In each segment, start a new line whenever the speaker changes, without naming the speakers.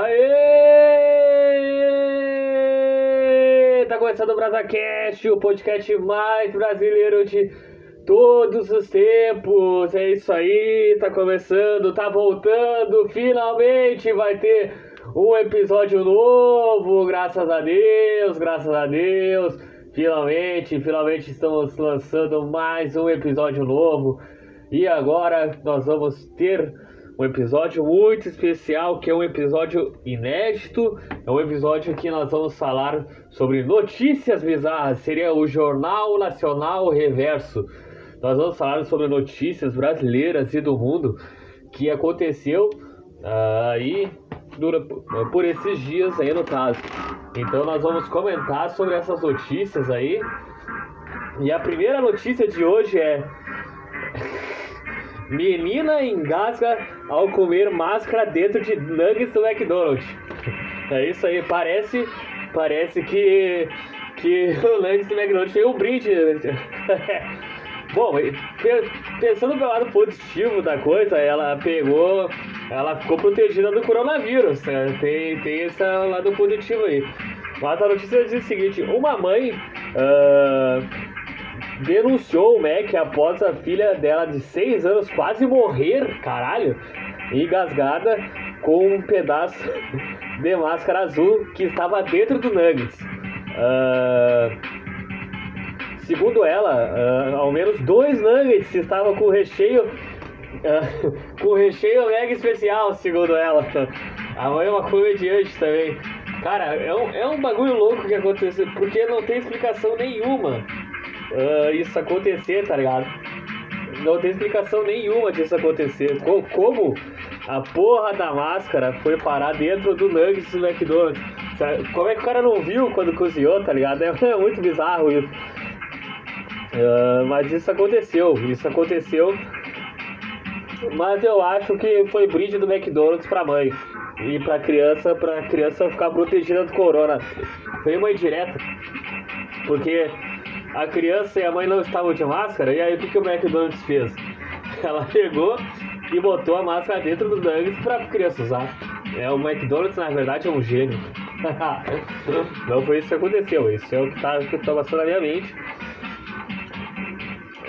Aê! Tá começando o BrasaCast, o podcast mais brasileiro de todos os tempos. É isso aí, tá começando, tá voltando. Finalmente vai ter um episódio novo, graças a Deus, graças a Deus. Finalmente, finalmente estamos lançando mais um episódio novo. E agora nós vamos ter um episódio muito especial, que é um episódio inédito. É um episódio que nós vamos falar sobre notícias bizarras. Seria o Jornal Nacional Reverso. Nós vamos falar sobre notícias brasileiras e do mundo que aconteceu uh, aí dura, por esses dias aí no caso. Então nós vamos comentar sobre essas notícias aí. E a primeira notícia de hoje é Menina engasga ao comer máscara dentro de nuggets do McDonald's. É isso aí, parece, parece que, que o nuggets do McDonald's foi um brinde. Bom, pensando pelo lado positivo da coisa, ela pegou, ela ficou protegida do coronavírus. Né? Tem, tem esse lado positivo aí. Mas a notícia diz o seguinte: uma mãe uh, denunciou o Mac após a filha dela de 6 anos quase morrer, caralho, engasgada com um pedaço de máscara azul que estava dentro do Nuggets. Uh, segundo ela, uh, ao menos dois Nuggets estavam com recheio. Uh, com recheio mega especial, segundo ela. A mãe é uma comediante também. Cara, é um, é um bagulho louco que aconteceu, porque não tem explicação nenhuma uh, isso acontecer, tá ligado? Não tem explicação nenhuma disso acontecer. Como a porra da máscara foi parar dentro do Nuggets do McDonald's? Como é que o cara não viu quando cozinhou, tá ligado? É muito bizarro isso. Uh, mas isso aconteceu, isso aconteceu. Mas eu acho que foi brinde do McDonald's pra mãe e pra criança, pra criança ficar protegida do corona. Foi uma indireta. Porque a criança e a mãe não estavam de máscara, e aí o que, que o McDonald's fez? Ela pegou e botou a máscara dentro do nuggets para a criança usar. É, o McDonald's, na verdade, é um gênio. não foi isso que aconteceu, isso é o que está tá passando na minha mente.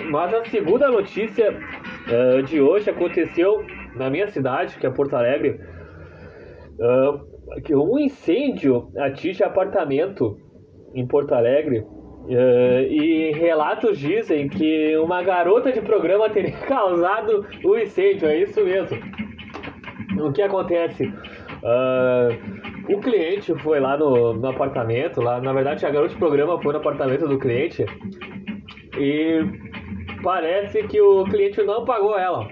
Mas a segunda notícia uh, de hoje aconteceu na minha cidade, que é Porto Alegre, uh, que um incêndio atinge apartamento em Porto Alegre Uh, e relatos dizem que uma garota de programa teria causado o incêndio, é isso mesmo. O que acontece? Uh, o cliente foi lá no, no, apartamento, lá, na verdade a garota de programa foi no apartamento do cliente e parece que o cliente não pagou ela.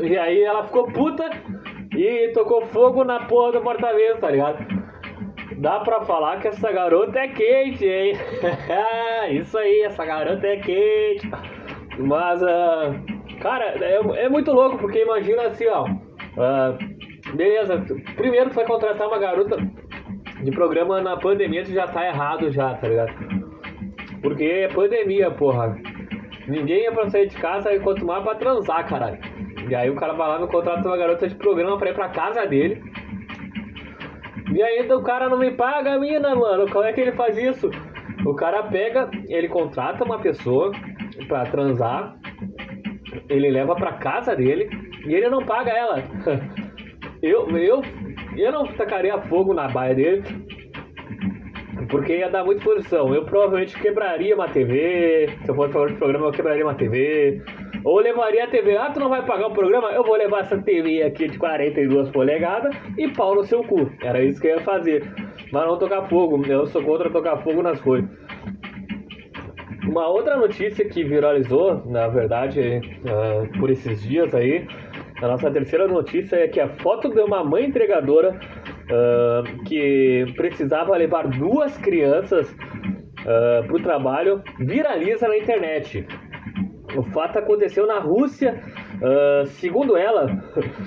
E aí ela ficou puta e tocou fogo na porra do apartamento, tá ligado? Dá pra falar que essa garota é quente, hein? Isso aí, essa garota é quente. Mas, uh, cara, é, é, muito louco, porque imagina assim, ó. Uh, beleza, primeiro tu vai contratar uma garota de programa na pandemia, tu já tá errado já, tá ligado? Porque é pandemia, porra. Ninguém é pra sair de casa e quanto mais pra transar, caralho. E aí o cara vai lá e contrata uma garota de programa pra ir pra casa dele e ainda o cara não me paga a mina, mano. Como é que ele faz isso? O cara pega, ele contrata uma pessoa pra transar, ele leva pra casa dele e ele não paga ela. Eu, eu, eu não tacaria fogo na baia dele, porque ia dar muita posição. Eu provavelmente quebraria uma TV. Se eu fosse falar de programa, eu quebraria uma TV. Ou levaria a TV. Ah, tu não vai pagar o programa? Eu vou levar essa TV aqui de 42 polegadas e pau no seu cu. Era isso que eu ia fazer. Mas não tocar fogo. Eu sou contra tocar fogo nas coisas. Uma outra notícia que viralizou, na verdade, uh, por esses dias aí, a nossa terceira notícia é que a foto de uma mãe entregadora uh, que precisava levar duas crianças uh, para o trabalho viraliza na internet. O fato aconteceu na Rússia. Uh, segundo ela,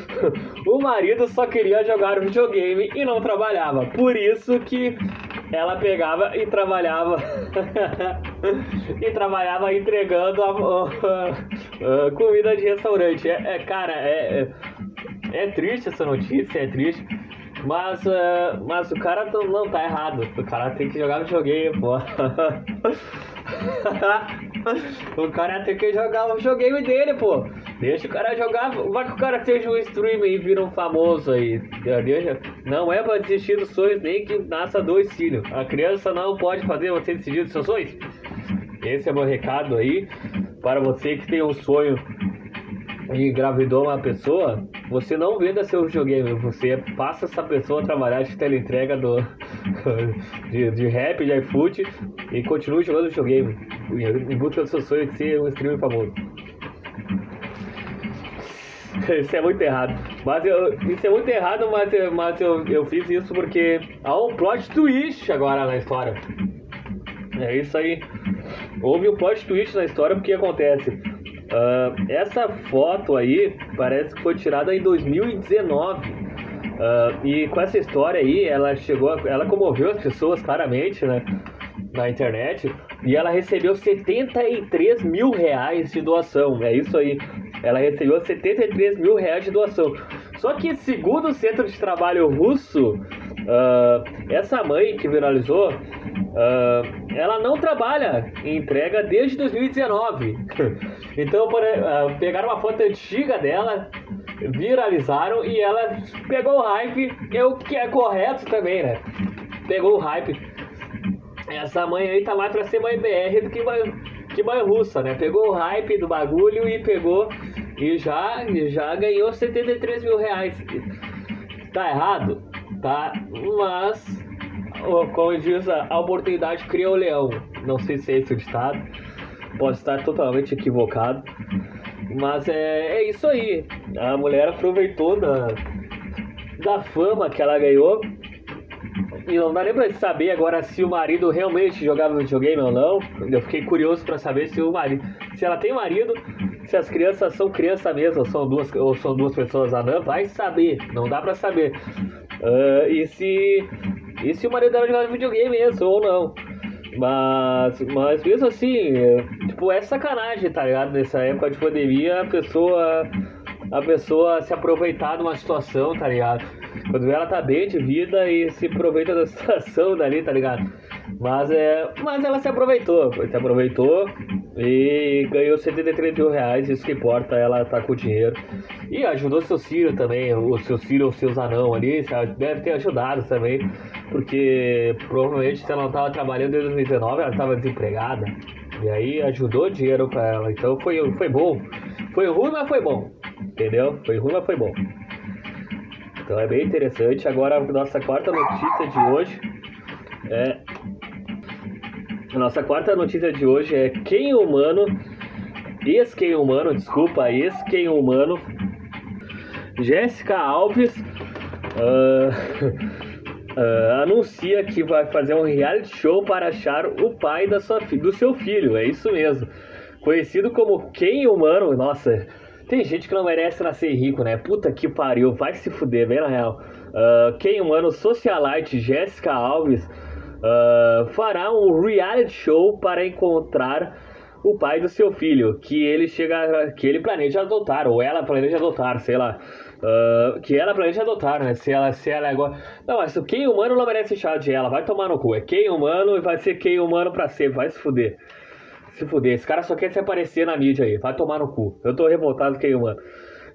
o marido só queria jogar videogame e não trabalhava. Por isso que ela pegava e trabalhava e trabalhava entregando a, a, a, comida de restaurante. É, é cara, é, É triste essa notícia, é triste. Mas, uh, mas o cara não tá errado. O cara tem que jogar videogame, pô. o cara tem que jogar o videogame dele, pô. Deixa o cara jogar. Vai que o cara seja um streamer e vira um famoso aí. Deixa. Não é pra desistir dos sonhos, nem que nasça dois filhos. A criança não pode fazer você decidir dos seus sonhos. Esse é meu recado aí para você que tem um sonho engravidou uma pessoa, você não venda seu videogame, você passa essa pessoa a trabalhar de teleentrega do, de, de rap, de iFood e continue jogando videogame em busca do seu sonho de ser um streamer famoso. Isso é muito errado. Mas eu, isso é muito errado, mas, mas eu, eu fiz isso porque há um plot twist agora na história. É isso aí. Houve um plot twist na história porque acontece. Uh, essa foto aí parece que foi tirada em 2019. Uh, ah, e com essa história aí, ela chegou, ela comoveu as pessoas claramente, né? Na internet. E ela recebeu 73 mil reais de doação. É isso aí. Ela recebeu 73 mil reais de doação. Só que, segundo o Centro de Trabalho Russo, uh, essa mãe que viralizou, uh, ela não trabalha em entrega desde 2019. então, por, uh, pegaram uma foto antiga dela, viralizaram e ela pegou o hype, é o que é correto também, né? Pegou o hype. Essa mãe aí tá mais pra ser mãe BR do que mãe, que mãe russa, né? Pegou o hype do bagulho e pegou e já, já ganhou 73 mil reais. Tá errado? Tá, mas como diz, a oportunidade cria o leão. Não sei se é esse o ditado, pode estar totalmente equivocado, mas é, é isso aí. A mulher aproveitou da, da fama que ela ganhou. E não dá nem pra saber agora se o marido realmente jogava videogame ou não. Eu fiquei curioso para saber se o marido. Se ela tem marido, se as crianças são criança mesmo, ou são duas, ou são duas pessoas anãs, vai saber. Não dá para saber. Uh, e se e se o marido dela jogava videogame mesmo, ou não. Mas, mas mesmo assim, tipo, é sacanagem, tá ligado? Nessa época de pandemia, a pessoa, a pessoa se aproveitar de uma situação, tá ligado? Quando ela tá bem de vida e se aproveita da situação dali, tá ligado? Mas, é, mas ela se aproveitou, se aproveitou e ganhou 73 mil reais, isso que importa, ela tá com dinheiro. E ajudou seu filho também, o seu filho ou seus anão ali, deve ter ajudado também, porque provavelmente se ela não tava trabalhando desde 2019, ela tava desempregada. E aí ajudou dinheiro para ela, então foi, foi bom. Foi ruim, mas foi bom. Entendeu? Foi ruim, mas foi bom. Então é bem interessante. Agora, nossa quarta notícia de hoje é a nossa quarta notícia de hoje é quem humano, ex-quem humano, desculpa, ex-quem humano, Jéssica Alves uh, uh, anuncia que vai fazer um reality show para achar o pai da sua, do seu filho, é isso mesmo. Conhecido como quem humano, nossa, tem gente que não merece nascer rico, né? Puta que pariu, vai se fuder, bem na real. Uh, quem humano socialite Jéssica Alves uh, fará um reality show para encontrar o pai do seu filho, que ele chega, que ele planeja adotar, ou ela planeja adotar, sei lá. Uh, que ela planeja adotar, né? Se ela, se ela é igual. Não, mas o quem humano não merece chá de ela, vai tomar no cu. É quem humano e vai ser quem humano pra sempre, vai se fuder. Se fuder, esse cara só quer se aparecer na mídia aí, vai tomar no cu. Eu tô revoltado quem humano.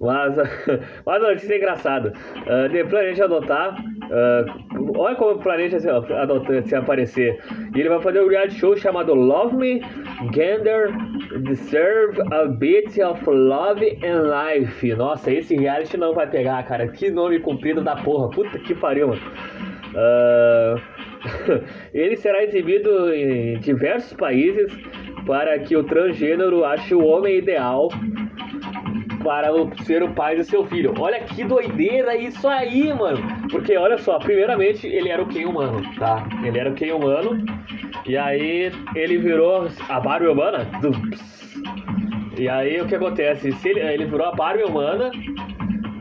Mas, mas a notícia é engraçada. Uh, de planeja adotar. Uh, olha como planeja se, adotar, se aparecer. E ele vai fazer um reality show chamado Love Me, Gender, Deserve a Bit of Love and Life. Nossa, esse reality não vai pegar, cara. Que nome comprido da porra. Puta que pariu, mano. Uh, ele será exibido em diversos países para que o transgênero ache o homem ideal para ser o pai do seu filho. Olha que doideira isso aí, mano. Porque olha só, primeiramente ele era o Ken humano, tá? Ele era o Ken humano. E aí ele virou a Barbie humana. E aí o que acontece? Se ele, ele virou a Barbie humana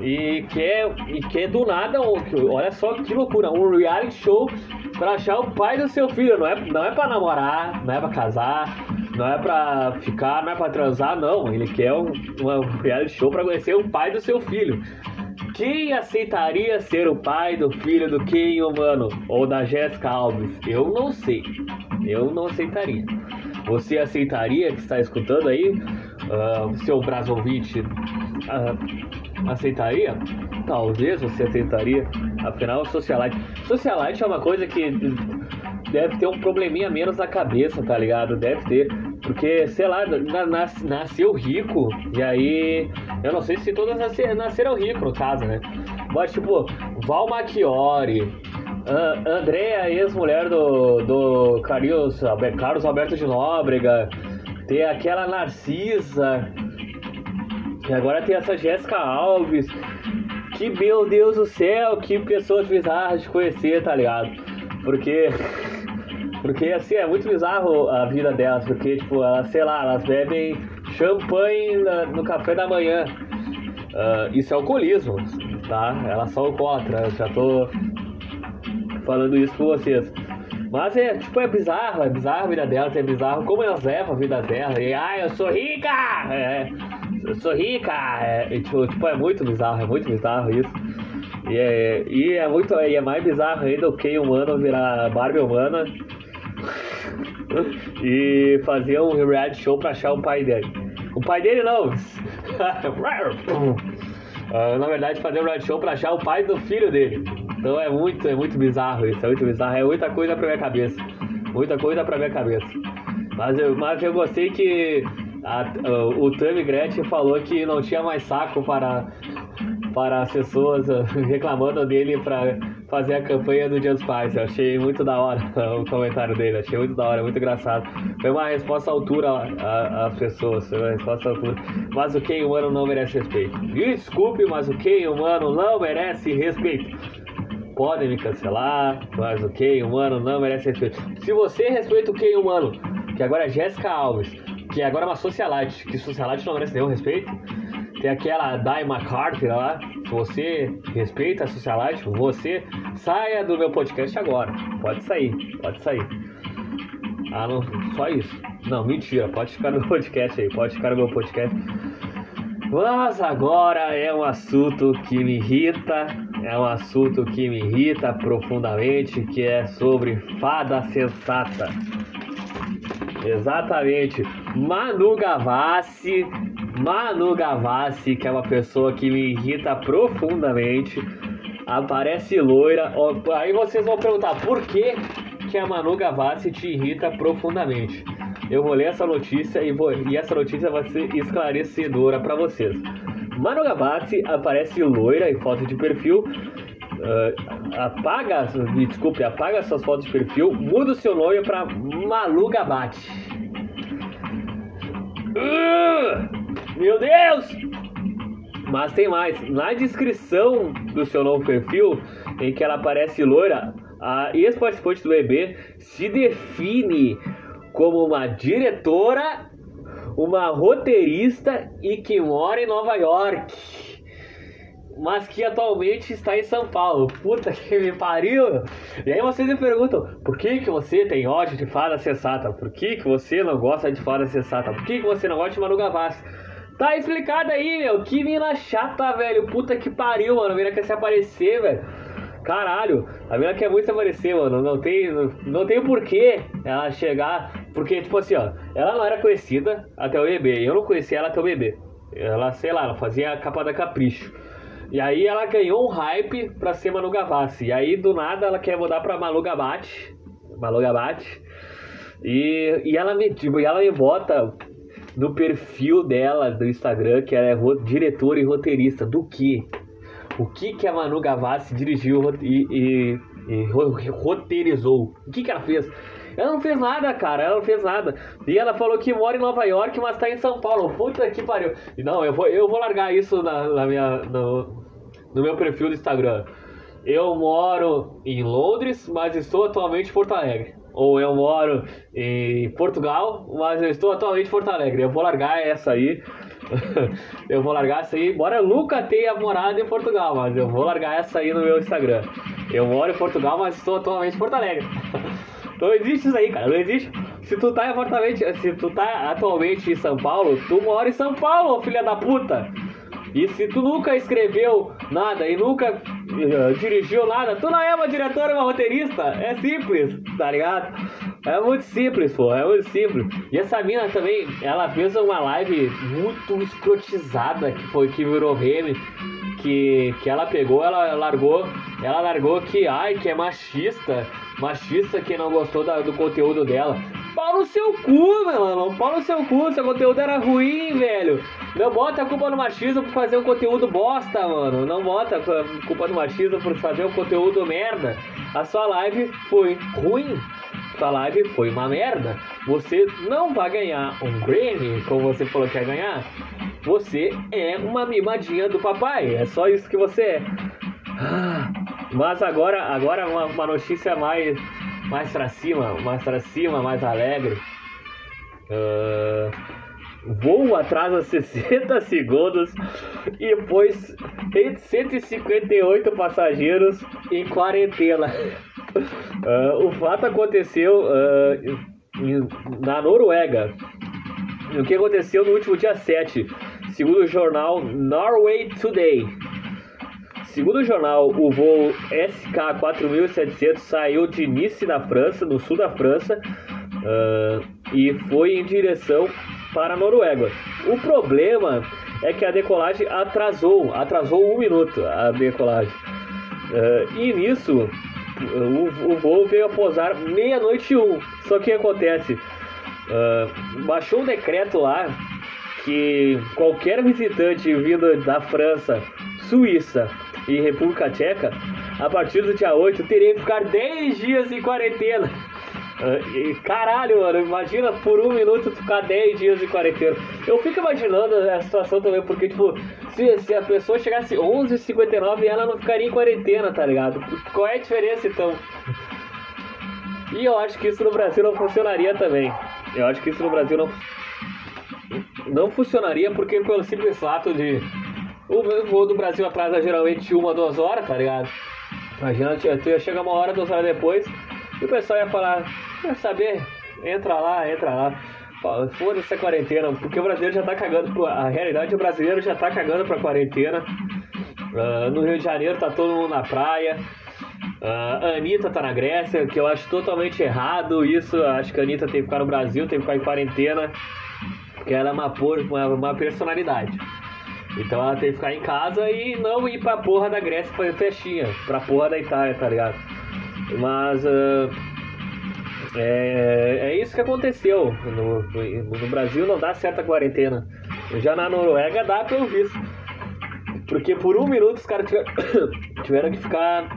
e quer, e quer do nada, olha só que loucura, um reality show para achar o pai do seu filho. Não é, não é para namorar, não é para casar, não é pra ficar, não é pra transar, não. Ele quer um, reality show pra conhecer o pai do seu filho. Quem aceitaria ser o pai do filho do Ken Humano ou da Jéssica Alves? Eu não sei. Eu não aceitaria. Você aceitaria que está escutando aí? Uh, seu braço ouvinte uh, aceitaria? Talvez você aceitaria. Afinal, socialite. Socialite é uma coisa que deve ter um probleminha menos na cabeça, tá ligado? Deve ter. Porque, sei lá, nas, nasceu rico, e aí eu não sei se todas nasceram ricos, no caso, né? Mas, tipo, Val Machiori, Andrea, ex-mulher do, do Carlos, Carlos Alberto de Nóbrega, tem aquela Narcisa, e agora tem essa Jéssica Alves. Que, meu Deus do céu, que pessoas bizarras de conhecer, tá ligado? Porque... Porque, assim, é muito bizarro a vida delas, porque, tipo, elas, sei lá, elas bebem champanhe no café da manhã. Uh, isso é alcoolismo, tá? Elas são alcoólatras, já tô falando isso com vocês. Mas é, tipo, é bizarro, é bizarro a vida delas, é bizarro como elas levam a vida delas. E, ah, eu sou rica! É, eu sou rica! É, e, tipo, tipo, é muito bizarro, é muito bizarro isso. E é, e é muito, e é mais bizarro ainda o Ken humano virar Barbie humana e fazer um reality show pra achar o pai dele. O pai dele não. uh, na verdade, fazer um reality show pra achar o pai do filho dele. Então é muito, é muito bizarro isso, é muito bizarro, é muita coisa pra minha cabeça. Muita coisa pra minha cabeça. Mas eu, mas eu gostei que a, o, o Tammy Gretchen falou que não tinha mais saco para, para as pessoas reclamando dele para fazer a campanha do Dia dos Pais. Eu achei muito da hora o comentário dele, achei muito da hora, muito engraçado. Foi uma resposta à altura às pessoas, foi uma resposta à altura. Mas o Ken humano não merece respeito. Desculpe, mas o Ken humano não merece respeito. Podem me cancelar, mas o Ken humano não merece respeito. Se você respeita o Ken humano, que agora é Jéssica Alves, que agora é uma socialite, que socialite não merece nenhum respeito, tem aquela Dai McCarthy lá. Você respeita a Socialite, você saia do meu podcast agora. Pode sair, pode sair. Ah, não, só isso. Não, mentira, pode ficar no podcast aí, pode ficar no meu podcast. Mas agora é um assunto que me irrita, é um assunto que me irrita profundamente, que é sobre fada sensata. Exatamente. Manu Gavassi Manu Gavassi, que é uma pessoa que me irrita profundamente, aparece loira. Aí vocês vão perguntar por que, que a Manu Gavassi te irrita profundamente. Eu vou ler essa notícia e, vou, e essa notícia vai ser esclarecedora para vocês. Manu Gavassi aparece loira em foto de perfil. Uh, apaga, desculpe, apaga suas fotos de perfil, muda o seu nome para Malu Gavassi. Meu Deus! Mas tem mais. Na descrição do seu novo perfil, em que ela aparece loira, a ex-participante do EB se define como uma diretora, uma roteirista e que mora em Nova York. Mas que atualmente está em São Paulo. Puta que me pariu! E aí vocês me perguntam, por que, que você tem ódio de fada sensata? Por que, que você não gosta de fada sensata? Por que, que você não gosta de Manu Gavassi? Tá explicado aí, meu. Que mina chata, velho. Puta que pariu, mano. A mina quer se aparecer, velho. Caralho, a mina quer muito se aparecer, mano. Não tem, não, não tem porquê ela chegar. Porque, tipo assim, ó, ela não era conhecida até o bebê. Eu não conhecia ela até o bebê. Ela, sei lá, ela fazia a capa da Capricho. E aí ela ganhou um hype pra ser Manu Gavassi. E aí, do nada, ela quer mudar pra Malu Gabate. Malu Gabate. E, e, ela me, tipo, ela me bota no perfil dela do Instagram que ela é diretora e roteirista. Do que? O que que a Manu Gavassi dirigiu e, e, e roteirizou? O que que ela fez? Ela não fez nada, cara. Ela não fez nada. E ela falou que mora em Nova York, mas tá em São Paulo. Puta que pariu. Não, eu vou, eu vou largar isso na, na minha, no, no meu perfil do Instagram. Eu moro em Londres, mas estou atualmente em Porto Alegre ou eu moro em Portugal, mas eu estou atualmente em Porto Alegre. Eu vou largar essa aí. eu vou largar essa aí, embora eu nunca tenha morado em Portugal, mas eu vou largar essa aí no meu Instagram. Eu moro em Portugal, mas estou atualmente em Porto Alegre. Não existe isso aí, cara. Não existe. Se tu tá atualmente, se tu tá atualmente em São Paulo, tu mora em São Paulo, filha da puta. E se tu nunca escreveu nada e nunca uh, dirigiu nada, tu não é uma diretora, uma roteirista. É simples, tá ligado? É muito simples, pô, é muito simples. E essa mina também, ela fez uma live muito escrotizada que foi que virou meme. Que, que ela pegou, ela largou, ela largou que, ai, que é machista, machista que não gostou da, do conteúdo dela. Pau no seu cu, meu mano. Pau no seu cu. Seu conteúdo era ruim, velho. Não bota a culpa no machismo por fazer um conteúdo bosta, mano. Não bota a culpa no machismo por fazer um conteúdo merda. A sua live foi ruim. Sua live foi uma merda. Você não vai ganhar um Grammy, como você falou que ia ganhar. Você é uma mimadinha do papai. É só isso que você é. Ah, mas agora, agora uma, uma notícia mais, mais pra cima, mais pra cima, mais alegre. Uh, voo atrasa 60 segundos e pôs 158 passageiros em quarentena. Uh, o fato aconteceu uh, na Noruega. O que aconteceu no último dia 7, segundo o jornal Norway Today. Segundo o jornal, o voo SK4700 saiu de Nice, na França, no sul da França, uh, e foi em direção para a Noruega. O problema é que a decolagem atrasou, atrasou um minuto a decolagem. Uh, e nisso, o, o voo veio a pousar meia-noite e um. Só que acontece, uh, baixou um decreto lá que qualquer visitante vindo da França, Suíça e República Tcheca, a partir do dia 8 teria que ficar 10 dias em quarentena. Uh, caralho, mano, imagina por um minuto ficar 10 dias em quarentena. Eu fico imaginando a situação também, porque, tipo, se, se a pessoa chegasse 11h59 ela não ficaria em quarentena, tá ligado? Qual é a diferença então? E eu acho que isso no Brasil não funcionaria também. Eu acho que isso no Brasil não, não funcionaria porque pelo simples fato de o voo do Brasil atrasa geralmente uma, duas horas, tá ligado? Imagina, tu ia chegar uma hora, duas horas depois, e o pessoal ia falar, quer saber? Entra lá, entra lá. Foda-se a quarentena, porque o brasileiro já tá cagando. A realidade o brasileiro já tá cagando pra quarentena. Uh, no Rio de Janeiro tá todo mundo na praia. Uh, a Anitta tá na Grécia, que eu acho totalmente errado isso. Acho que a Anitta tem que ficar no Brasil, tem que ficar em quarentena. Porque ela é uma, uma, uma personalidade. Então ela tem que ficar em casa e não ir pra porra da Grécia fazer festinha. Pra porra da Itália, tá ligado? Mas. Uh, é, é isso que aconteceu. No, no, Brasil não dá certa quarentena. Já na Noruega dá pelo visto. Porque por um minuto os caras tiveram, que ficar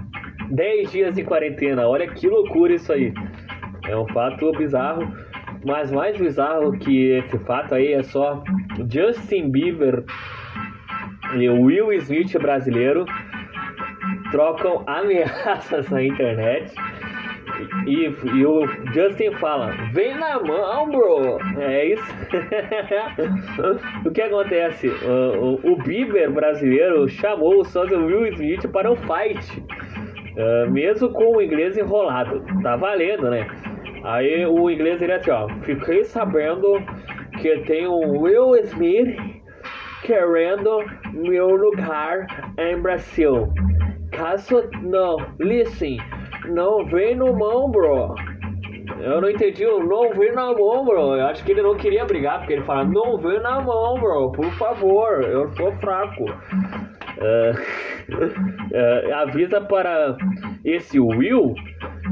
10 dias em quarentena. Olha que loucura isso aí. É um fato bizarro. Mas mais bizarro que esse fato aí é só Justin Bieber e Will Smith brasileiro trocam ameaças na internet e, e, o Justin fala: Vem na mão, bro. É isso. o que acontece? O, o, o, Bieber brasileiro chamou o sósia Will Smith para um fight, uh, mesmo com o inglês enrolado. Tá valendo, né? Aí o inglês ele é assim: ó, Fiquei sabendo que tem um Will Smith querendo meu lugar em Brasil. Caso não, listen. Não vem no mão, bro. Eu não entendi o não vem na mão, bro. Eu acho que ele não queria brigar, porque ele fala, não vem na mão, bro, por favor, eu sou fraco. Uh, uh, avisa para esse Will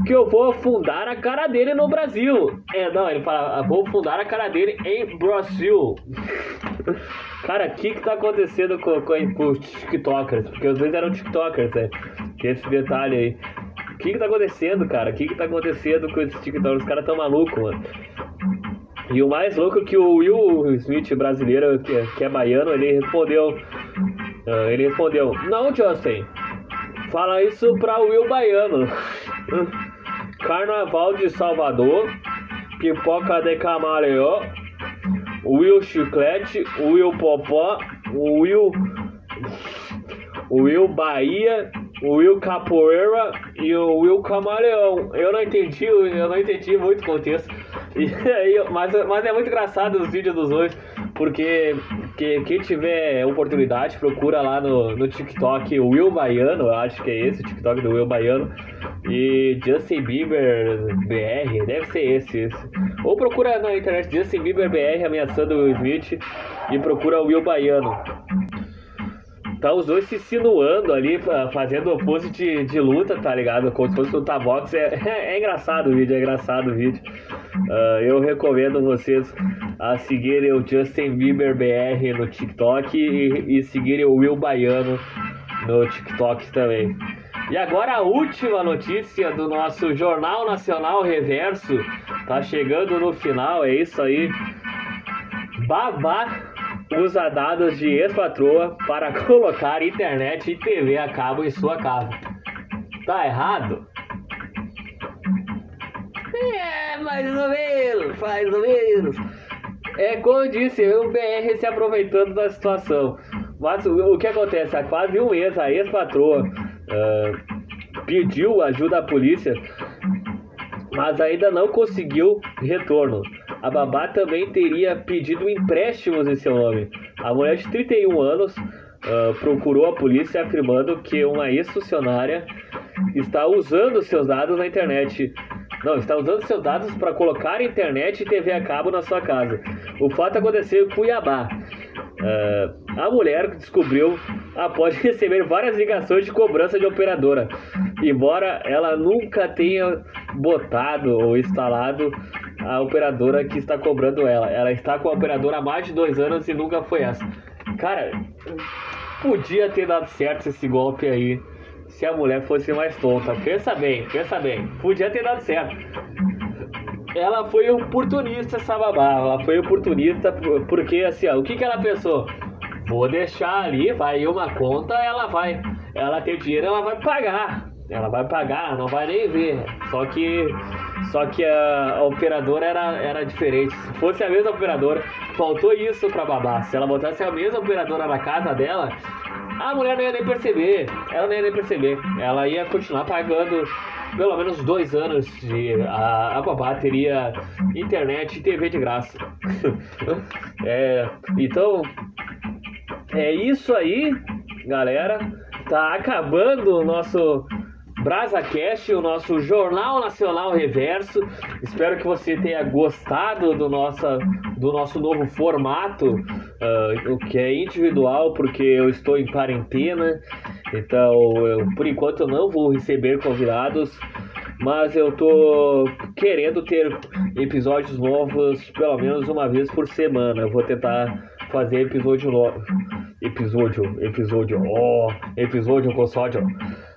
que eu vou afundar a cara dele no Brasil. É, não, ele fala, vou afundar a cara dele em Brasil. Cara, o que que tá acontecendo com, com, com, os TikTokers? Porque às vezes eram TikTokers, né? Esse detalhe aí. O que que tá acontecendo, cara? O que que tá acontecendo com esses TikTokers? Os caras tão malucos, mano. E o mais louco é que o Will Smith brasileiro, que é, que é baiano, ele respondeu. Uh, ele respondeu, não, Justin. Fala isso pra Will Baiano. Carnaval de Salvador, pipoca de camaleão, Will Chiclete, Will Popó, Will. Will Bahia Will Capoeira e o Will Camaleão. Eu não entendi, eu não entendi muito o contexto. E, mas, mas é muito engraçado os vídeos dos dois, porque que, quem tiver oportunidade, procura lá no, no TikTok Will Baiano, eu acho que é esse o TikTok do Will Baiano. E Justin Bieber BR, deve ser esse, esse. Ou procura na internet Justin Bieber BR ameaçando o Smith e procura o Will Baiano. Tá os dois se sinuando ali, fazendo pose de, de luta, tá ligado? Como se fosse luta boxe. É, é, é engraçado o vídeo, é engraçado o vídeo. Uh, eu recomendo vocês a seguirem o Justin Bieber BR no TikTok e, e seguirem o Will Baiano no TikTok também. E agora a última notícia do nosso Jornal Nacional Reverso. Tá chegando no final, é isso aí. Babá usa dados de ex-patroa para colocar internet e TV a cabo em sua casa. Tá errado? É, mais ou menos, mais ou menos. É como eu disse, o BR se aproveitando da situação. Mas o, que acontece? Há quase um mês a ex-patroa uh, pediu ajuda à polícia, mas ainda não conseguiu retorno a babá também teria pedido empréstimos em seu nome. A mulher de 31 anos uh, procurou a polícia afirmando que uma ex-funcionária está usando seus dados na internet. Não, está usando seus dados para colocar internet e TV a cabo na sua casa. O fato aconteceu em Cuiabá. Uh, a mulher descobriu após receber várias ligações de cobrança de operadora, embora ela nunca tenha botado ou instalado a operadora que está cobrando ela. Ela está com a operadora há mais de dois anos e nunca foi essa. Cara, podia ter dado certo esse golpe aí se a mulher fosse mais tonta. Pensa bem, pensa bem. Podia ter dado certo. Ela foi oportunista, essa babá. Ela foi oportunista porque, assim, ó, o que, que ela pensou? Vou deixar ali, vai uma conta, ela vai. Ela tem dinheiro, ela vai pagar. Ela vai pagar, não vai nem ver. Só que só que a, operadora era, era diferente. Se fosse a mesma operadora, faltou isso pra babá. Se ela botasse a mesma operadora na casa dela, a mulher não ia nem perceber. Ela não ia nem perceber. Ela ia continuar pagando pelo menos dois anos de. A, a babá teria internet e TV de graça. é, então, é isso aí, galera. Tá acabando o nosso BrasaCast, o nosso Jornal Nacional Reverso. Espero que você tenha gostado do, nossa, do nosso novo formato, uh, o que é individual, porque eu estou em quarentena, então eu, por enquanto eu não vou receber convidados, mas eu tô querendo ter episódios novos pelo menos uma vez por semana. Eu vou tentar fazer episódio novo. Episódio, episódio, oh, episódio com sódio.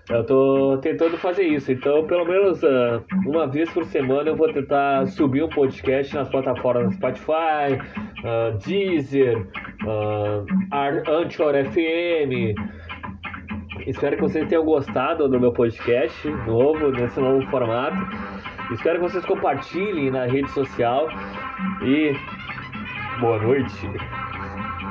Eu tô tentando fazer isso, então pelo menos uh, uma vez por semana eu vou tentar subir um podcast nas plataformas Spotify, uh, Deezer, uh, Anchor FM. Espero que vocês tenham gostado do meu podcast novo, nesse novo formato. Espero que vocês compartilhem na rede social e boa noite.